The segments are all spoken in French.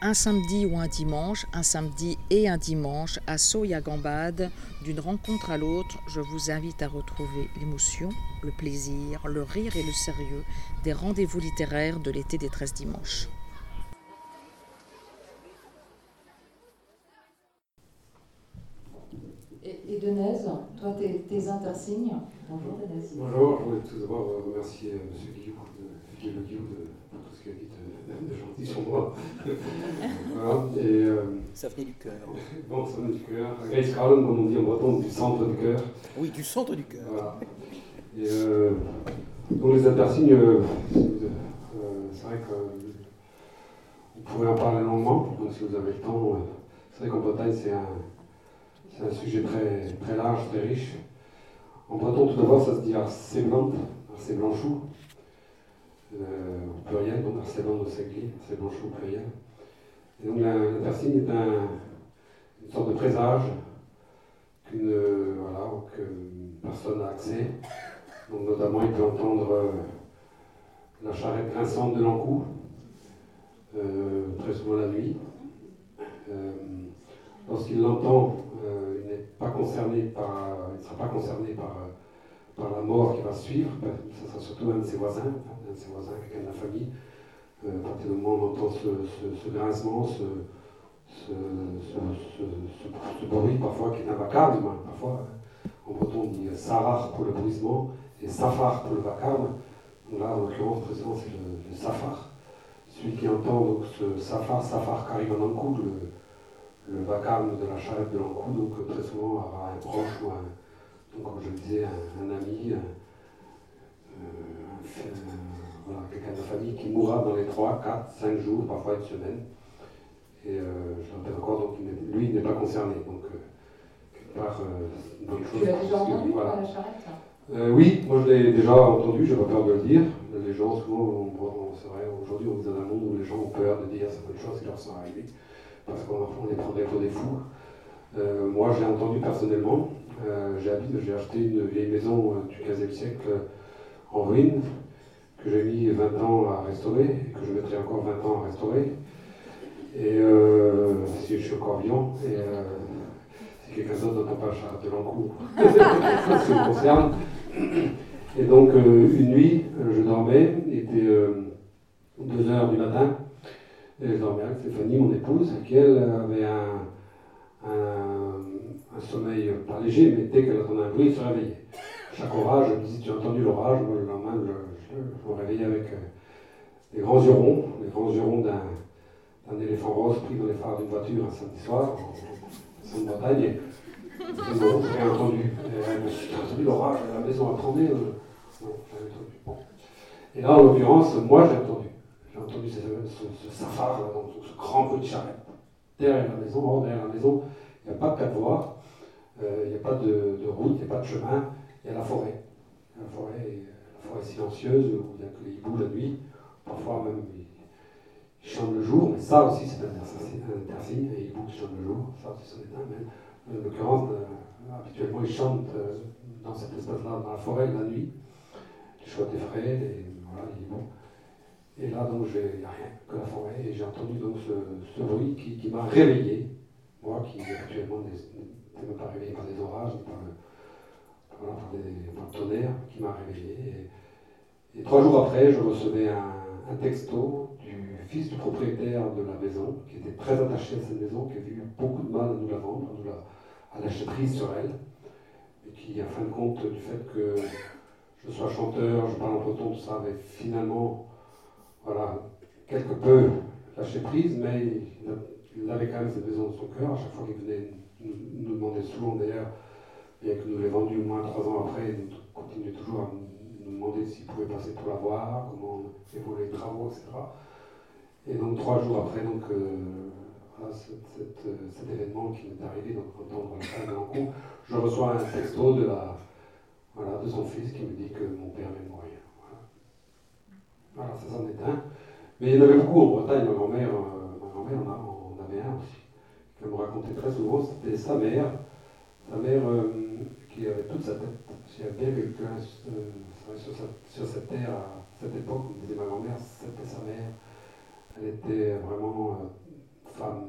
un samedi ou un dimanche, un samedi et un dimanche, à Soya-Gambade, d'une rencontre à l'autre, je vous invite à retrouver l'émotion, le plaisir, le rire et le sérieux des rendez-vous littéraires de l'été des 13 dimanches. Et, Denise, toi, tes, tes intersignes? Bonjour Denise. Bonjour, je voulais tout d'abord remercier M. Guillaume de, de, de, tout ce qu'il a dit de, gentil sur moi. voilà, et, euh, ça venait du cœur. Bon, ça venait du cœur. Grace Carlon, comme on dit en breton, du centre du cœur. Oui, du centre du cœur. Voilà. Et euh, donc les intersignes, euh, c'est vrai qu'on pourrait en parler longuement, donc si vous avez le temps. c'est vrai qu'en Bretagne, c'est un c'est un sujet très, très large, très riche. En breton, tout d'abord, ça se dit arcéblante, blanchou, euh, au pluriel, donc arcéblante au segli, blanchou au pluriel. Et donc l'intersigne est un, une sorte de présage qu'une voilà, personne a accès. Donc notamment, il peut entendre euh, la charrette grinçante de l'encou, euh, très souvent la nuit. Euh, lorsqu'il l'entend, euh, il n'est pas concerné par, il ne sera pas concerné par, par la mort qui va suivre. Ce sera surtout un de ses voisins, un de ses voisins, quelqu'un de la famille. Euh, à partir du moment où on entend ce, ce, grincement, ce, ce, bruit parfois qui est un vacarme, parfois en breton on dit sarar pour le brisement et safar pour le vacarme. Là, en l'occurrence, précisément, c'est le, safar. Celui qui entend donc ce safar, safar carrément en coup, le, le vacarme de la charrette de l'encou, donc très souvent avoir un proche ou un, donc comme je le disais, un, ami, euh, voilà, quelqu'un de la famille qui mourra dans les 3, 4, 5 jours, parfois une semaine. Et euh, je rappelle encore, donc lui il n'est pas concerné. Donc, quelque part, une bonne chose. Tu l'as déjà entendu voilà. la charrette Oui, moi je l'ai déjà entendu, je n'ai pas peur de le dire. Les gens, souvent, c'est vrai, aujourd'hui on vit dans un monde où les gens ont peur de dire certaines choses qui leur sont arrivées parce qu'on les prendrait pour des fous. Euh, moi, j'ai entendu personnellement. Euh, j'ai acheté une vieille maison euh, du XVe siècle en ruine, que j'ai mis 20 ans à restaurer, que je mettrai encore 20 ans à restaurer. Et si je suis encore vivant, et si quelqu'un d'autre n'entend pas charge de l'encours, ça me concerne. Et donc, une nuit, je dormais, il était 2 heures du matin, et je dormais avec Stéphanie, mon épouse, qui elle avait un, un, sommeil pas léger, mais dès qu'elle entendait un bruit, elle se réveillait. Chaque orage, elle me disait Tu as entendu l'orage Moi, le lendemain, je, je, me réveillais avec euh, des grands hurons, les grands hurons d'un éléphant rose pris dans les phares d'une voiture un samedi soir, en, Bretagne. Et, j'ai entendu. As entendu l'orage La maison a tremblé euh, Non, j'avais entendu. Et là, en l'occurrence, moi, j'ai entendu j'ai entendu ce, ce, safar, ce grand bruit de charrette. Derrière la maison, derrière la maison, il n'y a pas de quatre euh, il n'y a pas de, route, il n'y a pas de chemin, il y a la forêt. La forêt, la forêt silencieuse où il n'y a que les hiboux la nuit, parfois même ils, chantent le jour, mais ça aussi c'est un intersigne, hiboux qui chantent le jour, ça aussi c'en est un, mais en l'occurrence, euh, habituellement ils chantent euh, dans cet espace-là, dans la forêt la nuit, les chouettes effraies, les, voilà, les hiboux. Et là, donc, il n'y a rien que la forêt. Et j'ai entendu donc ce, bruit qui, m'a réveillé. Moi, qui actuellement n'étais pas réveillé par des orages, par le, par, le tonnerre, qui m'a réveillé. Et, trois jours après, je recevais un, texto du fils du propriétaire de la maison, qui était très attaché à cette maison, qui avait eu beaucoup de mal à nous la vendre, à, nous à lâcher prise sur elle, et qui, en fin de compte, du fait que je sois chanteur, je parle en breton, tout ça, avait finalement voilà, quelque peu lâché prise, mais il, avait quand même cette maison de son cœur. À chaque fois qu'il venait nous, demander souvent d'ailleurs, bien que nous l'ayons vendu au moins trois ans après, il continuait toujours à nous demander s'il pouvait passer pour la voir, comment évoluer les travaux, etc. Et donc trois jours après, donc, euh, voilà, cet événement qui m'est arrivé, donc de je reçois un texto de, la, voilà, de son fils qui me dit que mon père est mort. Voilà, ça s'en est un. Mais il y en avait beaucoup en Bretagne. Ma grand-mère, euh, ma grand-mère en, avait un aussi. Elle me racontait très souvent, c'était sa mère, sa mère euh, qui avait toute sa tête. S'il y a bien quelqu'un euh, sur, cette terre à cette époque, comme disait ma grand-mère, c'était sa mère. Elle était vraiment femme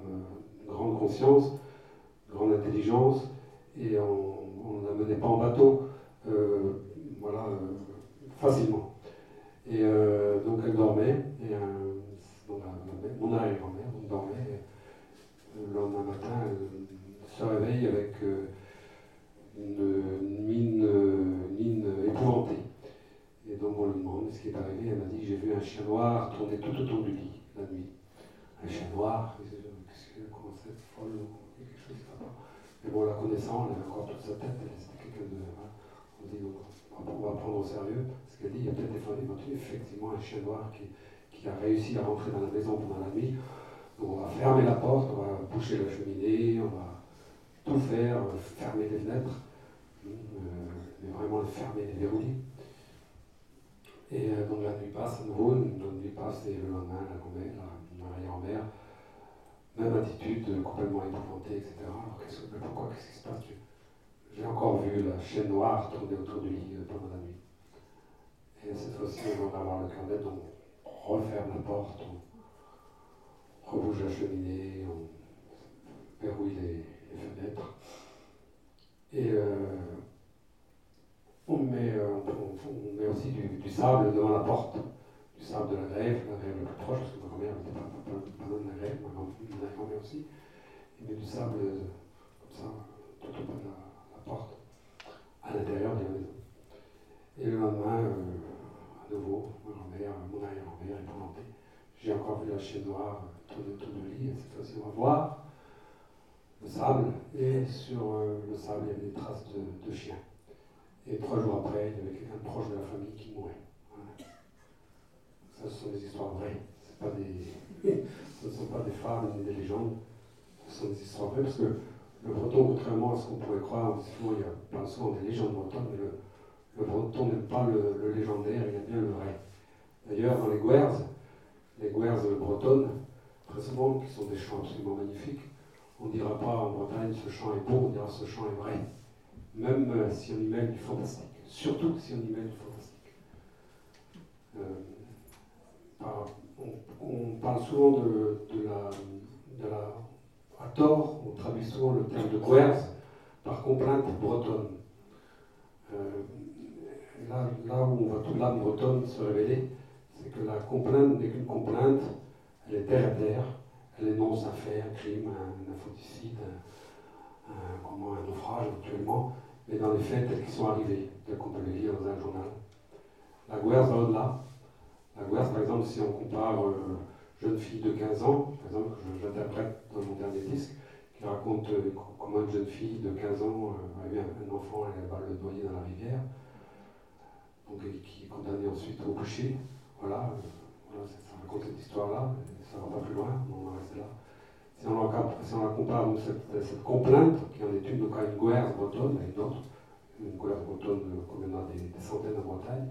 de grande conscience, grande intelligence, et on ne la menait pas en bateau, voilà, facilement. Et donc elle dormait, et mon arrière-grand-mère dormait, le lendemain matin, elle se réveille avec une mine, mine épouvantée. On lui demande ce qui est arrivé. Elle m'a dit J'ai vu un chien noir tourner tout autour du lit la nuit. Un chien noir, qu'est-ce que comment c'est folle quelque chose comme ça. Mais bon, la connaissant, elle avait encore toute sa tête, elle était quelqu'un de. On dit donc, on va prendre au sérieux ce qu'elle dit. Il y a peut-être effectivement un chien noir qui, a réussi à rentrer dans la maison pendant la nuit. Donc on va fermer la porte, on va boucher la cheminée, on va tout faire, fermer les fenêtres, euh, mais vraiment le fermer, les verrouiller. Et euh, donc la nuit passe nouveau, la nuit passe et le lendemain, la grand-mère, la arrière-mère, même attitude, complètement épouvantée, etc. Alors qu'est-ce, pourquoi, qu'est-ce qui se passe J'ai encore vu la chaîne noire tourner autour du lit euh, pendant la nuit. Et cette fois-ci, on va avoir le cœur net, on referme la porte, on rebouge la cheminée, on verrouille les, fenêtres. Et euh, on met, euh, on, met aussi du, sable devant la porte, du sable de la grève, la grève la plus proche, parce que ma grand-mère n'était pas, pas, pas, de la grève, ma grand-mère aussi. Il met du sable euh, comme ça, tout au bas de la, porte, à l'intérieur de la maison. Et le lendemain, euh, à nouveau, grand-mère, mon arrière-grand-mère est plantée. J'ai encore vu la chaîne noire tourner autour du lit, et cette fois-ci on va voir le sable, et sur le sable il y avait des traces de, de chiens. Et trois jours après, il y avait quelqu'un proche de la famille qui mourait. Ça, ce sont des histoires vraies. Ce ne sont pas des fables ni des légendes. Ce sont des histoires vraies parce que le breton, contrairement à ce qu'on pourrait croire, il y a pas souvent des légendes bretonnes, mais le, breton n'aime pas le, légendaire, il aime bien le vrai. D'ailleurs, dans les guerres, les guerres bretonnes, très souvent, qui sont des chants absolument magnifiques, on ne dira pas en Bretagne ce chant est beau, on dira ce chant est vrai même euh, si on y mêle du fantastique, surtout si on y mêle du fantastique. Euh, on, parle souvent de, la, À tort, on traduit souvent le terme de guerre par complainte bretonne. Euh, là, où on voit toute l'âme bretonne se révéler, c'est que la complainte n'est qu'une complainte, elle est terre à terre, elle énonce un fait, un crime, un, infanticide, un, comment, un naufrage actuellement, mais dans les faits tels qu'ils sont arrivés, tels qu'on peut les lire dans un journal. La guerre va au-delà. La guerre, par exemple, si on compare euh, Jeune fille de 15 ans, par exemple, que j'interprète dans mon dernier disque, qui raconte euh, comment une jeune fille de 15 ans euh, a eu un, enfant et elle va le noyer dans la rivière, donc qui est condamné ensuite au boucher. Voilà, voilà ça raconte cette histoire-là, ça ne va pas plus loin, on va rester là. Si on, la, compare à cette, complainte, qui en est une, donc à une guerre bretonne, à une autre, une guerre bretonne comme il y en a des, centaines en Bretagne,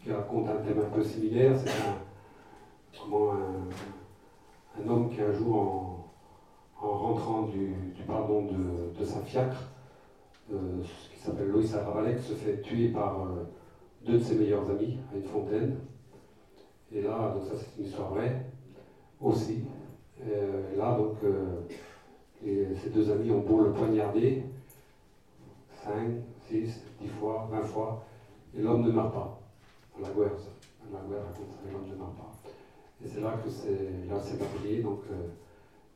qui raconte un thème un peu similaire, c'est un, comment un, homme qui un jour, en, rentrant du, pardon de, sa fiacre, euh, qui s'appelle Loïs Aravalek, se fait tuer par euh, deux de ses meilleurs amis à une fontaine. Et là, donc ça c'est une histoire vraie aussi. Euh, et là, donc, euh, ces deux amis ont beau le poignarder, 5, 6, 10 fois, 20 fois, et l'homme ne meurt pas. La guerre, la guerre raconte ça, l'homme ne meurt pas. Et c'est là que là, c'est donc, euh,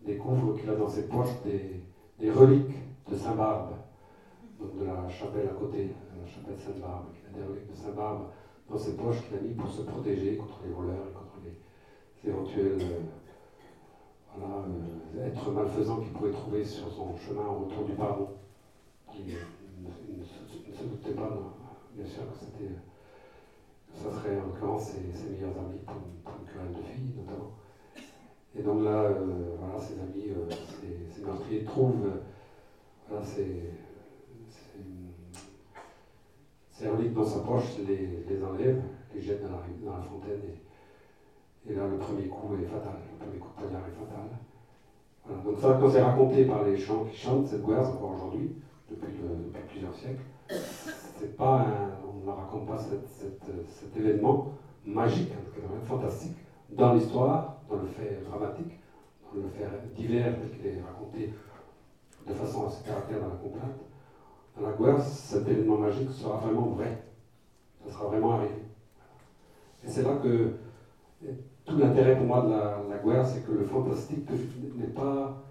découvre qu'il a dans ses poches des, reliques de Saint-Barbe, donc de la chapelle à côté, la chapelle Sainte-Barbe. Il a des reliques de Saint-Barbe dans ses poches qu'il a mis pour se protéger contre les voleurs et contre les éventuels euh, être malfaisant qu'il pourrait trouver sur son chemin autour du pardon. Il, ne, se doutait pas, bien sûr, que c'était, ça serait en l'occurrence ses, meilleurs amis pour, une querelle de filles, notamment. Et donc là, euh, voilà, ses amis, euh, ses, meurtriers trouvent voilà, ces, reliques dans sa poche, les, les enlèvent, les jettent dans la, fontaine et là, le premier coup est fatal. Le premier coup de poignard est fatal. Donc ça, quand c'est raconté par les chants qui chantent cette guerre, encore aujourd'hui, depuis, plusieurs siècles, c'est pas on ne raconte pas cet événement magique, fantastique, dans l'histoire, dans le fait dramatique, dans le faire divers qui est raconté de façon assez caractère dans la complainte, dans la guerre, cet événement magique sera vraiment vrai. Ça sera vraiment arrivé. Et c'est là que tout l'intérêt pour moi de la, guerre, c'est que le fantastique n'est pas,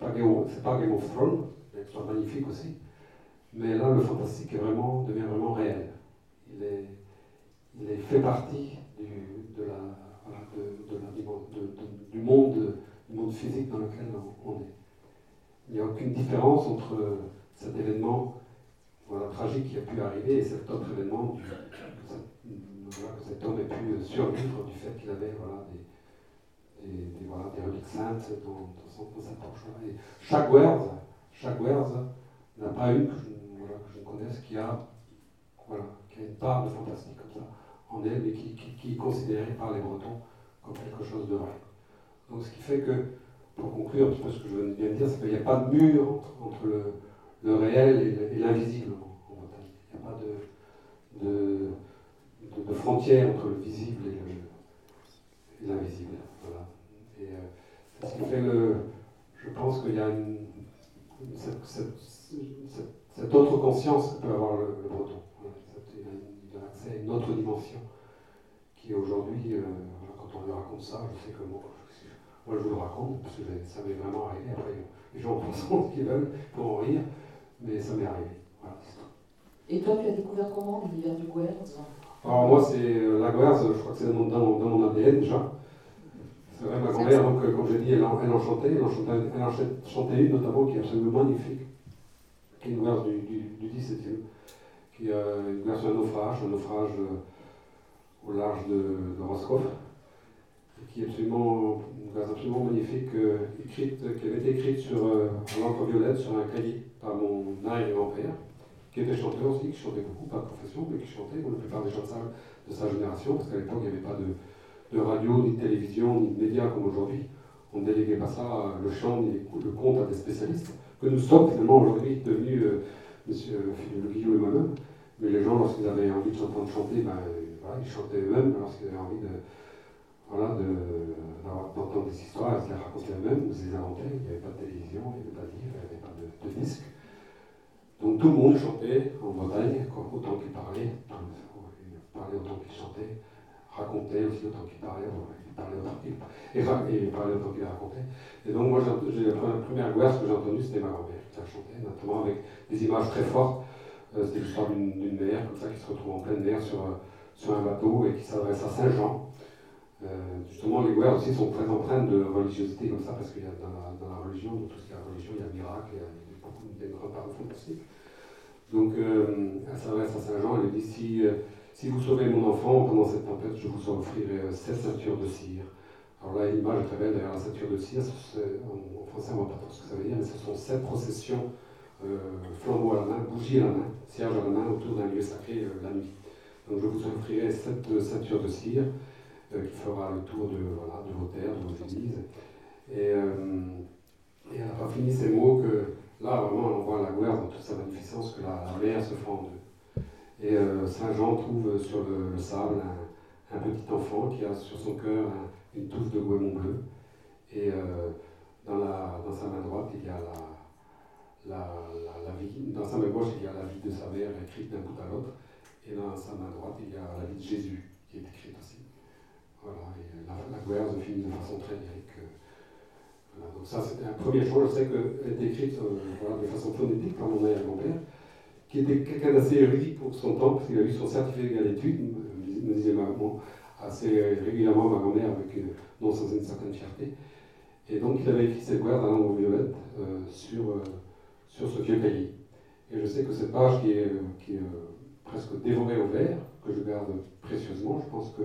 pas, Game of Thrones, soit magnifique aussi, mais là le fantastique vraiment, devient vraiment réel. Il, est, il est fait partie du, de la, de, la, du, monde, du monde physique dans lequel on est. Il n'y a aucune différence entre cet événement tragique qui a pu arriver et cet autre événement que cet homme ait pu survivre du fait qu'il avait voilà, des, voilà, des reliques saintes dans, dans, son, dans sa chaque Wells, chaque n'a pas une que je, connaisse qui a, voilà, qui a une part de fantastique comme ça en elle et qui, est considérée par les Bretons comme quelque chose de vrai. Donc ce qui fait que, pour conclure ce que je viens de dire, c'est qu'il n'y a pas de mur entre, le, réel et l'invisible en, Bretagne. Il n'y a pas de de, frontière entre le visible et l'invisible. Voilà. Et euh, c'est ce qui fait le. Je pense qu'il y a une, cette, autre conscience que peut avoir le, breton. Il a accès à une autre dimension qui aujourd'hui, euh, quand on lui raconte ça, je sais que moi, je, vous le raconte parce que ça m'est vraiment arrivé. Après, les gens pensent ce qu'ils veulent pour rire, mais ça m'est arrivé. Voilà, Et toi, tu as découvert comment l'univers du Guerre alors moi, c'est euh, la guerre, je crois que c'est dans, mon ADN déjà. C'est vrai, ma grand-mère, donc, euh, comme j'ai dit, elle en, chantait, elle en chantait, elle une notamment qui est absolument magnifique, qui est une guerre du, du, du 17e, qui est euh, une guerre sur un naufrage, un naufrage au large de, Roscoff, qui est absolument, une absolument magnifique, écrite, qui avait été écrite sur, en l'encre violette sur un cahier par mon arrière-grand-père qui était chanteur aussi, qui chantait beaucoup, pas de profession, mais qui chantait, comme la plupart des gens de sa, de sa génération, parce qu'à l'époque, il n'y avait pas de, de, radio, ni de télévision, ni de médias comme aujourd'hui. On ne déléguait pas ça, le chant, ni le conte à des spécialistes, que nous sommes finalement aujourd'hui devenus, euh, monsieur Philippe Le Guillot et moi-même. Mais les gens, lorsqu'ils avaient envie de s'entendre chanter, ben, voilà, ils chantaient eux-mêmes, lorsqu'ils avaient envie de, voilà, d'entendre des histoires, ils les racontaient eux-mêmes, ils les inventaient, il n'y avait pas de télévision, il n'y avait pas de livre, il n'y avait pas de, de disque. Donc tout le monde chantait en Bretagne, autant qu'il parlait, parlait autant qu'il chantait, racontait aussi autant qu'il parlait, il parlait autant qu'il et, parlait autant qu'il racontait. Et donc moi, j'ai, la première guerre, que j'ai entendue, c'était ma grand-mère qui a chanté, notamment avec des images très fortes. Euh, c'était l'histoire d'une, mère comme ça qui se retrouve en pleine mer sur, sur un bateau et qui s'adresse à Saint-Jean. Euh, justement, les guerres aussi sont très empreintes de religiosité comme ça, parce qu'il y a dans la, la religion, dans tout ce qui est religion, il y a le miracle, il y a, des grands parents fantastiques. Donc, euh, à Saint Jean, elle dit si, euh, si vous sauvez mon enfant pendant cette tempête, je vous offrirai euh, sept ceintures de cire. Alors là, l'image est très belle derrière la ceinture de cire. En, français, on ne voit pas trop ce que ça veut dire, mais ce sont sept processions, euh, flambeaux à la main, bougies à la main, cierge à la main autour d'un lieu sacré la nuit. Donc, je vous offrirai sept ceintures de cire qui fera le tour de, voilà, de vos terres, de vos églises. Et, et elle n'a pas fini ces mots que Là, vraiment, on voit la guerre dans toute sa magnificence, que la, mer se fend en deux. Et euh, Saint Jean trouve sur le, sable un, petit enfant qui a sur son cœur une touffe de goémon bleu. Et euh, dans, la, dans, sa main droite, il y a la, la, vie, dans sa main gauche, il y a la vie de sa mère écrite d'un bout à l'autre. Et dans sa main droite, il y a la vie de Jésus qui est écrite aussi. Voilà, et la, la guerre se finit de façon très lyrique. Euh, donc ça, c'était un premier chose. Je sais qu'elle était écrite euh, de façon phonétique par mon arrière-grand-père, qui était quelqu'un d'assez érudit pour son temps, parce qu'il a eu son certificat d'études, me disait maman, assez régulièrement ma grand-mère, avec euh, non sans une certaine fierté. Et donc il avait écrit cette guerre dans la langue violette euh, sur, sur ce vieux cahier. Et je sais que cette page qui est, presque dévorée au vert, que je garde précieusement, je pense que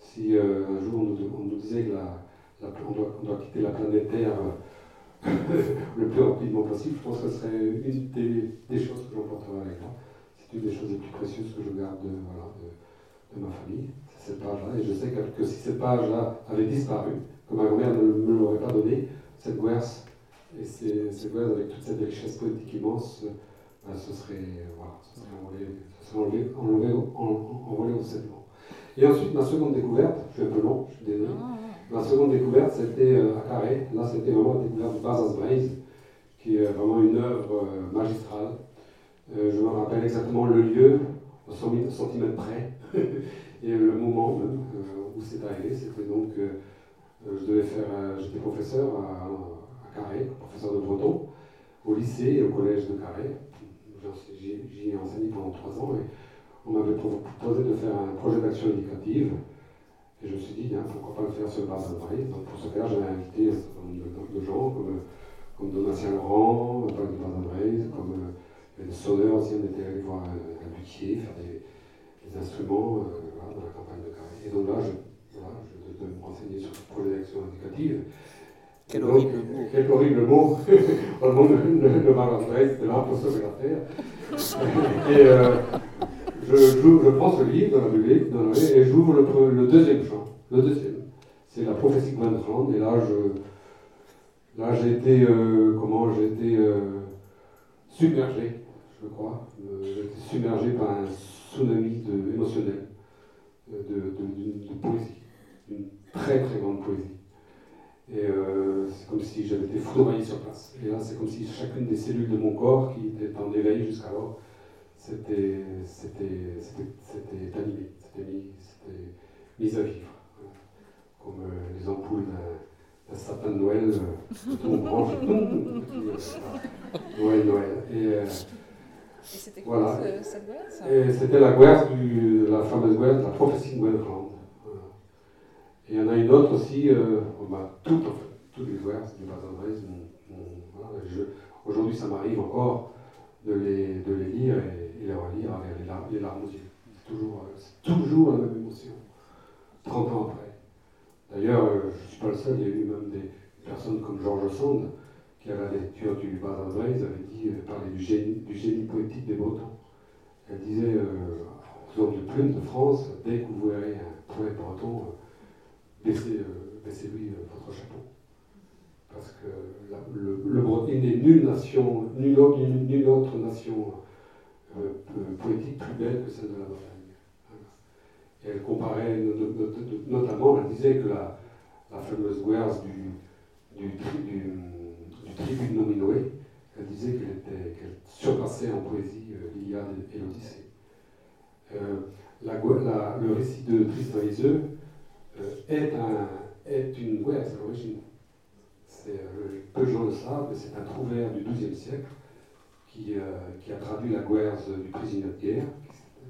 si un jour on nous disait que la, on, doit, quitter la planète Terre euh, le plus rapidement possible, je pense que ce serait une des, choses que j'emporterai avec moi. C'est une des choses les plus précieuses que je garde de, voilà, de, ma famille, c'est cette page-là. Et je sais que, si cette page-là avait disparu, que ma grand-mère ne me l'aurait pas donnée, cette guerre et ces, ces avec toute cette richesse politique immense, ben, ce serait, voilà, envolé, serait enlevé, enlevé, envolé au Et ensuite, ma seconde découverte, je suis un peu long, je suis désolé. Ma seconde découverte, c'était euh, à Carré. Là, c'était vraiment la découverte du Bazas Braise, qui est vraiment une œuvre euh, magistrale. Euh, je me rappelle exactement le lieu, au centimètre près, et le moment même où c'est arrivé. C'était donc, je devais faire, j'étais professeur à, à, Carré, professeur de breton, au lycée et au collège de Carré. J'y ai enseigné pendant trois ans et on m'avait proposé de faire un projet d'action éducative. Et je me suis dit, pourquoi pas le faire sur le base de Donc pour ce faire, j'avais invité un certain nombre de, gens, comme, comme Donatien Laurent, Paul de comme euh, des sonneurs aussi, on était allé voir un, un luthier, faire des, des instruments euh, voilà, dans la campagne de Carré. Et donc là, je, voilà, je devais me renseigner sur ce projet d'action éducative. Quel horrible mot. Quel horrible mot. le le, le, le c'était là pour sauver la terre. et, euh, je, prends ce livre dans la bibliothèque et j'ouvre le, deuxième champ. Le deuxième. C'est la prophétie de Et là, je, là été, euh, comment, euh, submergé, je crois. Euh, été submergé par un tsunami émotionnel, de, de, poésie. Une très très grande poésie. Et c'est comme si j'avais été foudroyé sur place. Et là, c'est comme si chacune des cellules de mon corps, qui était en éveil jusqu'alors, c'était animé, c'était mis, mis, à vivre. Comme euh, les ampoules d'un sapin de Noël, euh, tout branche, Noël, Noël. Et, euh, et c'était quoi voilà. cette guerre c'était la guerre, du, la fameuse guerre, la prophétie de Gwenfland. Voilà. Et il y en a une autre aussi, euh, bah, toutes, toutes les guerres du Bas-Andrés. Voilà, Aujourd'hui, ça m'arrive encore de les, de les lire et les relire avec les larmes, aux yeux. C'est toujours, euh, toujours la même émotion, 30 ans après. D'ailleurs, euh, je ne suis pas le seul, il y a eu même des personnes comme Georges Sand, qui à la lecture du Bas André, avait dit, euh, parlait du génie, du génie poétique des Bretons. Elle disait aux hommes de plume de France, dès que vous verrez un poète breton, baissez, lui votre chapeau. Parce que le, il n'est nulle nation, nulle, autre nation euh, poétique plus belle que celle de la Bretagne. Et elle comparait notamment, elle disait que la, fameuse guerre du, du, du, du Nominoé, elle disait qu'elle qu surpassait en poésie euh, l'Iliade et l'Odyssée. Euh, le récit de Tristan Iseux euh, est, est une guerre à l'origine. Peu de gens le savent, mais c'est un trouvère du XIIe siècle euh, qui, a traduit la guerre du prisonnier de guerre,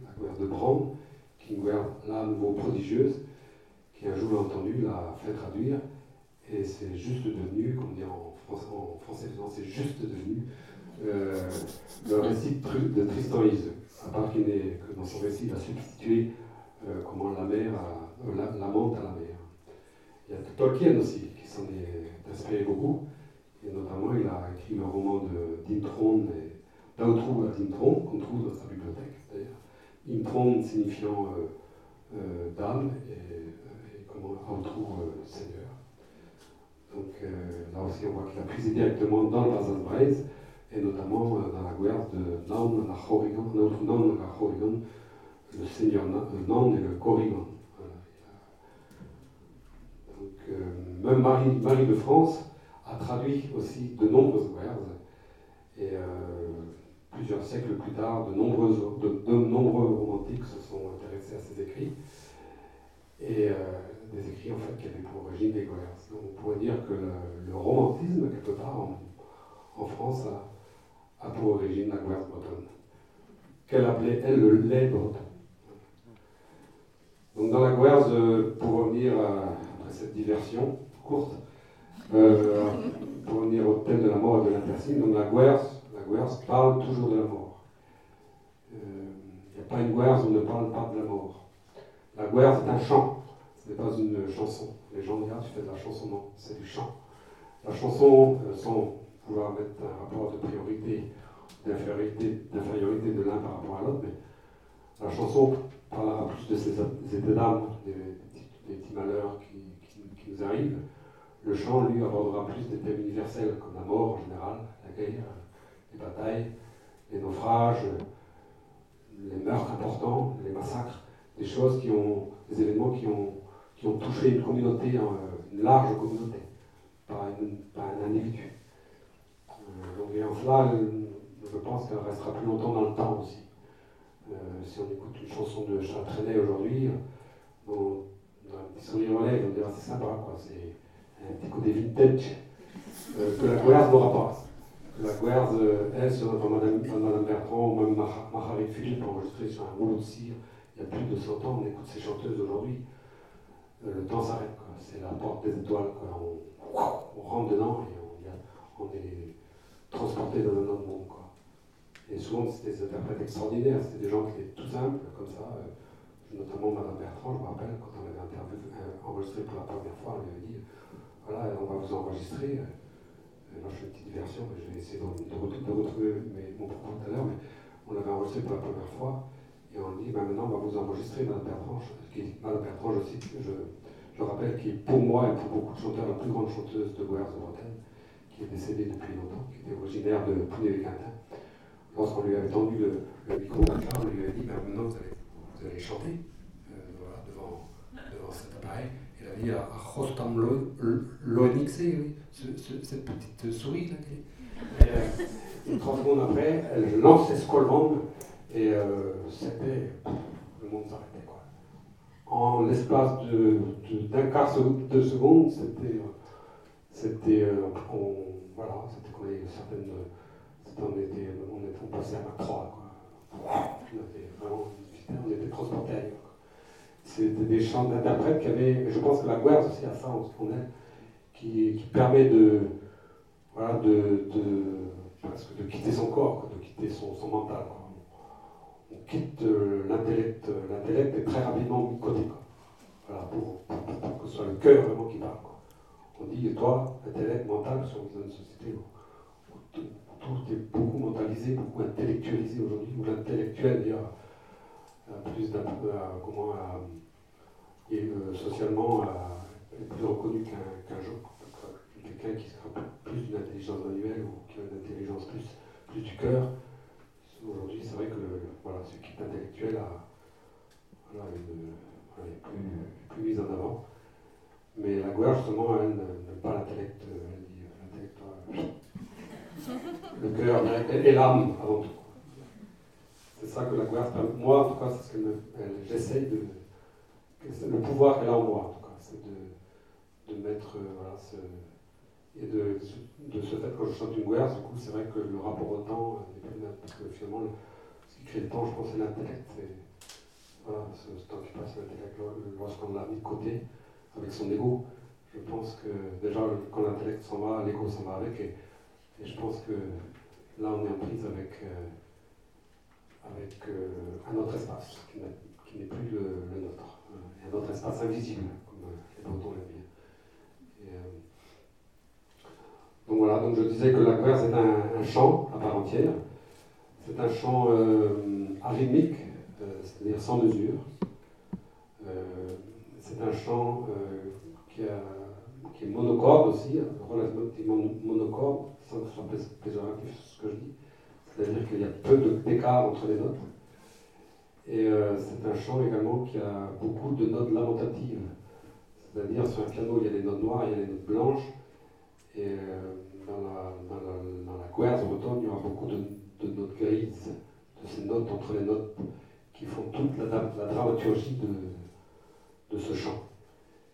la guerre de Brand, qui est une guerre là à nouveau prodigieuse, qui un jour entendu l'a fait traduire, et c'est juste devenu, comme on dit en français, en français c'est juste devenu euh, le récit de Tristan Iseux, à part qu'il est, que dans son récit, il a substitué euh, comment la mer, la, l'amante à la mer. Il y a Tolkien aussi, qui s'en est inspiré beaucoup, et notamment il a écrit le roman de d'Intron et Là on trouve Intron, qu'on trouve dans sa bibliothèque d'ailleurs. Intron signifiant euh, euh, dame et, et comment euh, Seigneur. Donc là aussi on voit qu'il a puisé directement dans le Bazan Braise et notamment dans la guerre de Nan la Chorigan, notre Nan la Chorigan, le Seigneur Nan et le Corrigan. Donc même Marie, de France a traduit aussi de nombreuses guerres et plusieurs siècles plus tard, de, nombreux romantiques se sont intéressés à ces écrits. Et euh, des écrits en fait qui avaient pour origine des. Donc on pourrait dire que le, romantisme, quelque part en, France, a, a, pour origine la guerre bretonne, qu'elle appelait, elle, le lait breton. Donc dans la guerre, pour revenir à, cette diversion courte, euh, pour revenir au thème de la mort et de l'intersigne, donc la guerre, Guers parle toujours de la mort. Il euh, n'y a pas une Guers où on ne parle pas de la mort. La Guers est un chant, ce n'est pas une chanson. Les gens disent, tu fais de la chanson, non, c'est du chant. La chanson, euh, sans pouvoir mettre un rapport de priorité, d'infériorité de l'un par rapport à l'autre, mais la chanson parlera plus de ces, états d'âme, des, petits malheurs qui, nous arrivent. Le chant, lui, abordera plus des thèmes universels, comme la mort en général, la guerre, les batailles, les naufrages, les meurtres importants, les massacres, des choses qui ont, des événements qui ont, qui ont touché une communauté, euh, une une large communauté, pas, un individu. Euh, donc, en cela, je pense qu'elle restera plus longtemps dans le temps aussi. Euh, si on écoute une chanson de Charles aujourd'hui, dans, dans un petit sourire relais, on dira c'est sympa, quoi. C'est un petit côté vintage que la Guerre n'aura pas. La Guerre, elle, sur Madame, Madame Bertrand ou même Maharit Philippe, enregistré sur un rouleau de cire, il y a plus de 100 ans, on écoute ces chanteuses aujourd'hui, le temps s'arrête. C'est la porte des étoiles. On, on, rentre dedans et on, on est transporté dans un autre monde. Quoi. Et souvent, c'était des interprètes extraordinaires, c'était des gens qui étaient tout simples, comme ça. Euh, notamment Madame Bertrand, je me rappelle, on euh, enregistré pour la première fois, elle avait dit voilà, on va vous enregistrer. Euh, je fais une petite diversion, mais je vais essayer de, retrouver mon propos tout à l'heure, mais on l'avait enregistré pour la première fois. Et on dit, bah, maintenant, on va vous enregistrer, Madame Bertrand. Qui, Madame Bertrand, je cite, je, je rappelle, qui est pour moi et pour beaucoup de chanteurs la plus grande chanteuse de Guerre de Bretagne, qui est décédée depuis longtemps, qui était originaire de Pounet-les-Quintins. Lorsqu'on lui avait tendu le, le micro, on lui avait dit, bah, maintenant, vous allez, vous allez chanter euh, appareil. Il a dit à Rostam Loenixe, oui, cette petite souris là. Et, euh, 30 secondes après, elle lance Escolmande et euh, c'était. Le monde s'arrêtait quoi. En l'espace d'un de, quart de seconde, c'était. C'était. Euh, voilà, c'était qu'on avait certaines. On était, on passé à ma croix quoi. On était vraiment. On était transporté ailleurs. C'était des chants d'interprètes qui avaient. Je pense que la guerre aussi a ça qu'on est qui, qui, permet de, voilà, de, de, de quitter son corps, de quitter son, son mental. On quitte euh, l'intellect. L'intellect est très rapidement mis de côté. Voilà, pour, que ce soit le cœur vraiment qui parle. Quoi. On dit, toi, intellect, mental, dans une société où, tout, tout, est beaucoup mentalisé, beaucoup intellectualisé aujourd'hui, où l'intellectuel, d'ailleurs, plus d'un comment et euh, socialement est plus reconnu qu'un qu jour. Quelqu'un qui sera plus d'une intelligence manuelle ou qui a une intelligence plus, plus du cœur. Aujourd'hui, c'est vrai que voilà, ce qui est intellectuel a, voilà, une, est, plus, plus mise en avant. Mais la gouvernement, justement, elle n'aime pas l'intellect. Elle dit l'intellect, le cœur et l'âme avant tout. C'est ça que la gouvernement, moi en tout cas, c'est ce que j'essaye de. Le pouvoir qu'elle a en moi, en tout cas, c'est de, de mettre. Euh, voilà, et de, de ce fait, quand je chante une guerre, du coup, c'est vrai que le rapport au temps n'est pas le même. Parce que finalement, ce qui crée le temps, je pense, c'est l'intellect. Voilà, ce, ce, temps qui passe, l'intellect, lorsqu'on l'a mis de côté avec son ego, je pense que déjà, quand l'intellect s'en va, l'ego s'en va avec. Et, et, je pense que là, on est en prise avec. Euh, avec euh, un autre espace qui n'est plus le, nôtre, un autre espace invisible, comme euh, les Bretons l'aiment bien. Euh, donc voilà, donc je disais que la guerre c'est un, un, chant à part entière, c'est un chant arythmique, c'est-à-dire sans mesure. c'est un chant qui, est monocorde aussi, relativement monocorde, sans que ce soit péjoratif ce que je dis c'est-à-dire qu'il y a peu d'écart entre les notes. Et euh, c'est un chant également qui a beaucoup de notes lamentatives. C'est-à-dire sur un piano, il y a des notes noires, il y a des notes blanches. Et euh, dans, la, dans, la, dans la guerre bretonne, il y aura beaucoup de, de, notes grises, de ces notes entre les notes qui font toute la, la dramaturgie de, de ce chant.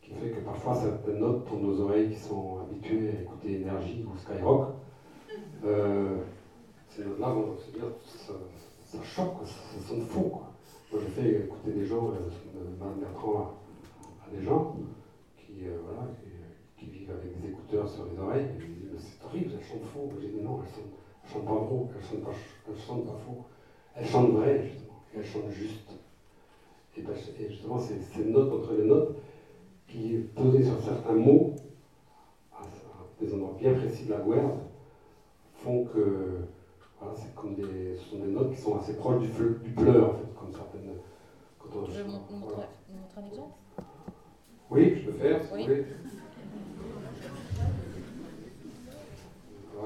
Qui fait que parfois certaines notes, pour nos oreilles qui sont habituées à écouter énergie ou skyrock, euh, c'est là, bon, ça, ça choque, ça, ça sonne faux. Quoi. Moi, j'ai fait écouter des gens, euh, Mme Bertrand à, des gens qui, euh, voilà, qui, vivent avec des écouteurs sur les oreilles, et ils disent c'est horrible, elles chantent faux. J'ai dit non, elles chantent pas faux, elles chantent, pas, chantent pas faux. Elles chantent vrai, justement, elles chantent juste. Et, ben, justement, c'est ces notes entre les notes qui, posées sur certains mots, à, des endroits bien précis de la guerre, font que c'est comme des, ce sont des notes qui sont assez proches du, du pleur, en fait, comme certaines. Quand on, tu veux montrer, un exemple Oui, je peux faire, si oui. vous voulez.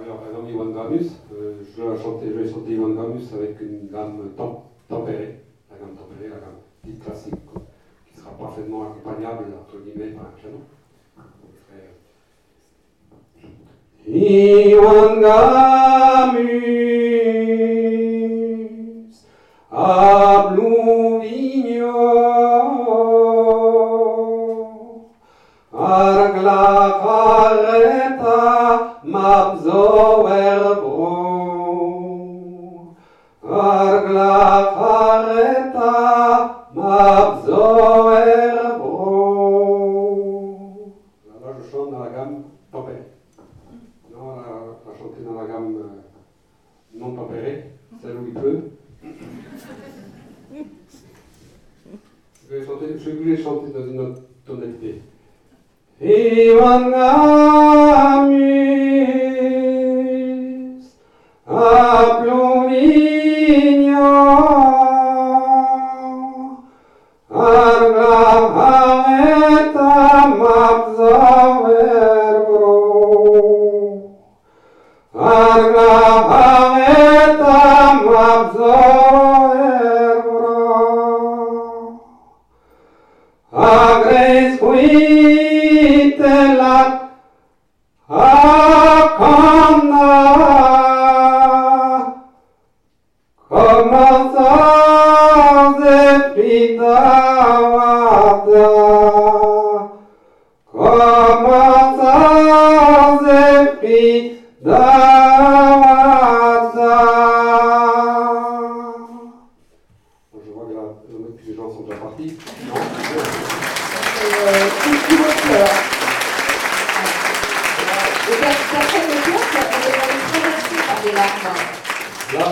Alors, par exemple, Iwan Gramus, euh, je, vais chanter, je vais chanter Iwan Gramus avec une gamme tem tempérée, la gamme tempérée, la gamme dite classique, quoi, qui sera parfaitement accompagnable, entre guillemets, par un piano. Ion gamus ab luvinio argla careta mab zoerbro argla careta mab zoerbro pleut. Je vais, chanter, je les chanter dans une autre tonalité. Iwan gamus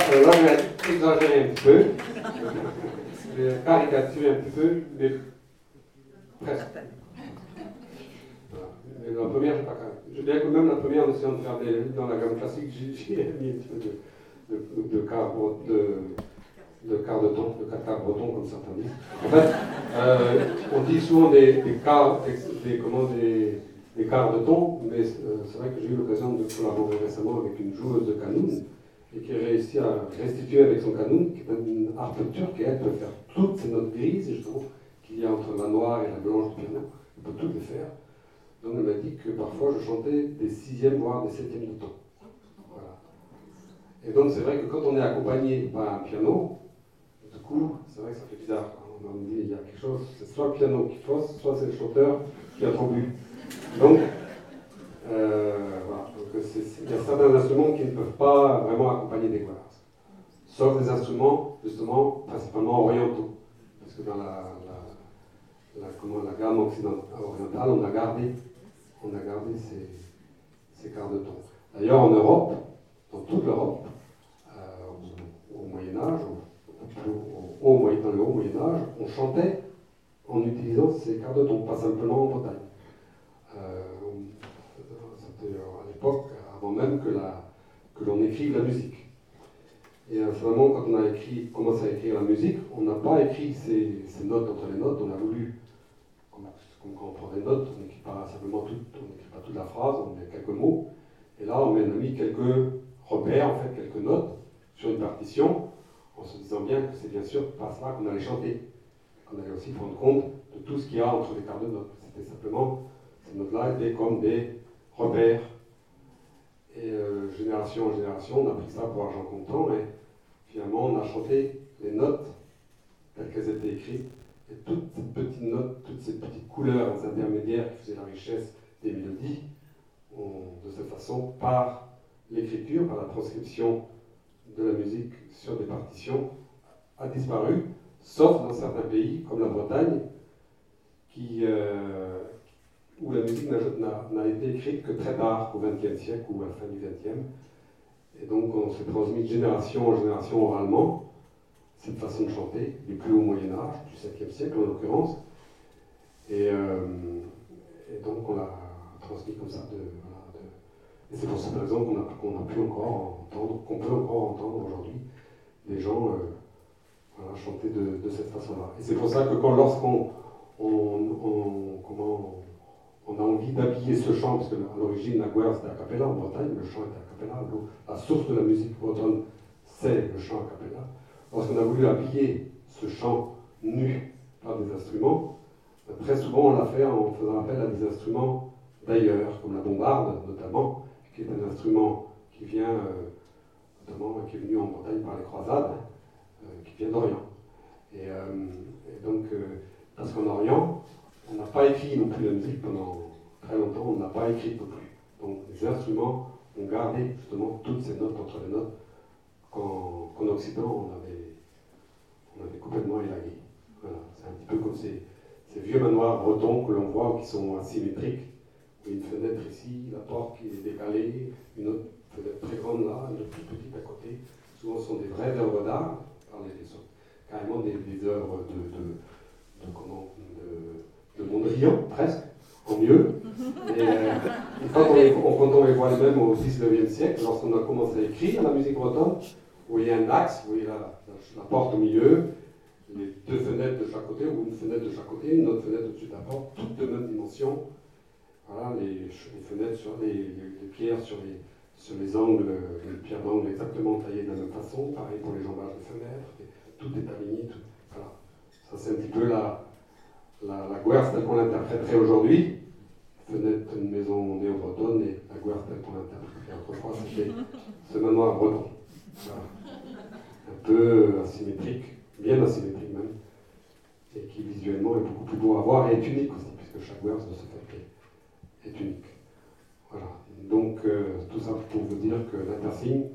Là, euh, là, je vais exagérer un petit peu. Je vais caricaturer un petit peu, mais presque. La première, je pas dirais que même la première, en essayant de faire des, dans la gamme classique, j'ai mis un petit peu de, de, de, quart, de, de quart de ton, de quarts breton, comme certains disent. En fait, euh, on dit souvent des, des quarts, des, comment, des, des quarts de ton, mais euh, c'est vrai que j'ai eu l'occasion de collaborer récemment avec une joueuse de canoun et qui a réussi à restituer avec son canon, qui est une harpe turque, et elle peut faire toutes ces notes grises, justement, qu'il y a entre la noire et la blanche du piano, elle peut toutes les faire. Donc elle m'a dit que parfois je chantais des sixièmes, voire des septièmes de ton. Voilà. Et donc c'est vrai que quand on est accompagné par un piano, du coup, c'est vrai que ça fait bizarre. On me dit, il y a quelque chose, c'est soit le piano qui fausse, soit c'est le chanteur qui a trop bu. Donc, euh, voilà. Donc, c'est- c'est- il y a certains instruments qui ne peuvent pas vraiment accompagner des chorales. Sauf des instruments, justement, principalement orientaux. Parce que dans la, la, gamme orientale, on a gardé, ces, ces quarts de ton. D'ailleurs, en Europe, dans toute l'Europe, euh, au, Moyen-Âge, au, dans le haut Moyen-Âge, on chantait en utilisant ces quarts de ton, pas simplement en Bretagne. Euh, avant même que, l'on écrive la musique. Et euh, finalement, quand on a commencé à écrire la musique, on n'a pas écrit ces, notes entre les notes, on a voulu, comme, quand on prend des notes, on n'écrit pas simplement tout, on n'écrit pas toute la phrase, on met quelques mots. Et là, on a mis quelques repères, en fait, quelques notes sur une partition, en se disant bien que c'est bien sûr pas cela qu'on allait chanter. Qu'on allait aussi prendre compte de tout ce qu'il y a entre les quarts de notes. C'était simplement, ces notes-là étaient comme des repères. Et euh, génération en génération, on a pris ça pour argent comptant et finalement on a chanté les notes telles qu'elles étaient écrites. Et toutes ces petites notes, toutes ces petites couleurs intermédiaires qui faisaient la richesse des mélodies, de cette façon, par l'écriture, par la transcription de la musique sur des partitions, a disparu, sauf dans certains pays comme la Bretagne, qui, euh, où la musique n'a- été écrite que très tard, au XXe siècle ou à la fin du XXe. Et donc on s'est transmis de génération en génération oralement cette façon de chanter, du plus haut Moyen Âge, du 7e siècle en l'occurrence. Et, euh, et donc on l'a transmis comme ça. Et c'est pour cette raison qu'on a, pu encore entendre, qu'on peut encore entendre aujourd'hui des gens euh, chanter de, cette façon-là. Et c'est pour ça que quand lorsqu'on on, on- comment, on a envie d'habiller ce chant, parce qu'à l'origine la guerre c'était a cappella en Bretagne, le chant était a cappella, la source de la musique bretonne c'est le chant a cappella. Lorsqu'on a voulu habiller ce chant nu par des instruments, très souvent on l'a fait en faisant appel à des instruments d'ailleurs, comme la bombarde notamment, qui est un instrument qui vient, euh, notamment, qui est venu en Bretagne par les croisades, euh, qui vient d'Orient. Et, donc, parce qu'en Orient, on n'a pas écrit non plus la musique pendant très longtemps, on n'a pas écrit non plus. Donc, les instruments ont gardé justement toutes ces notes entre les notes qu'en Occident, on avait, complètement élagué. C'est un petit peu comme ces, vieux manoirs bretons que l'on voit qui sont asymétriques une fenêtre ici, la porte qui est décalée, une autre fenêtre très grande là, une autre plus petite à côté. Souvent, ce sont des vraies œuvres d'art, carrément des, œuvres de, comment, de, de Mondrian, presque, en mieux. Et, euh, quand, on, quand, on, les voit les mêmes au 19e siècle, lorsqu'on a commencé à écrire la musique bretonne, où il y a un axe, vous voyez la, la, porte au milieu, les deux fenêtres de chaque côté, ou une fenêtre de chaque côté, une autre fenêtre au-dessus de la porte, toutes de même dimension, voilà, les, fenêtres sur les, pierres sur les, sur les angles, les pierres d'angle exactement taillées de la même façon. Pareil pour les jambages de fenêtres, tout est aligné. Voilà. Ça, c'est un petit peu la, la, la telle qu'on l'interpréterait aujourd'hui. Fenêtre d'une maison néo-bretonne et la guerre telle qu'on l'interpréterait autrefois, c'était ce manoir breton. Un peu asymétrique, bien asymétrique même, et qui visuellement est beaucoup plus beau à voir et est unique aussi, puisque chaque guerre de ce fait est unique. Voilà. Donc, euh, tout ça pour vous dire que l'intersigne,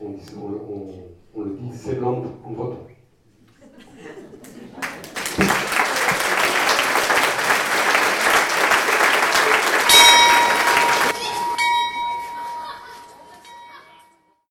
on, le dit, c'est en breton.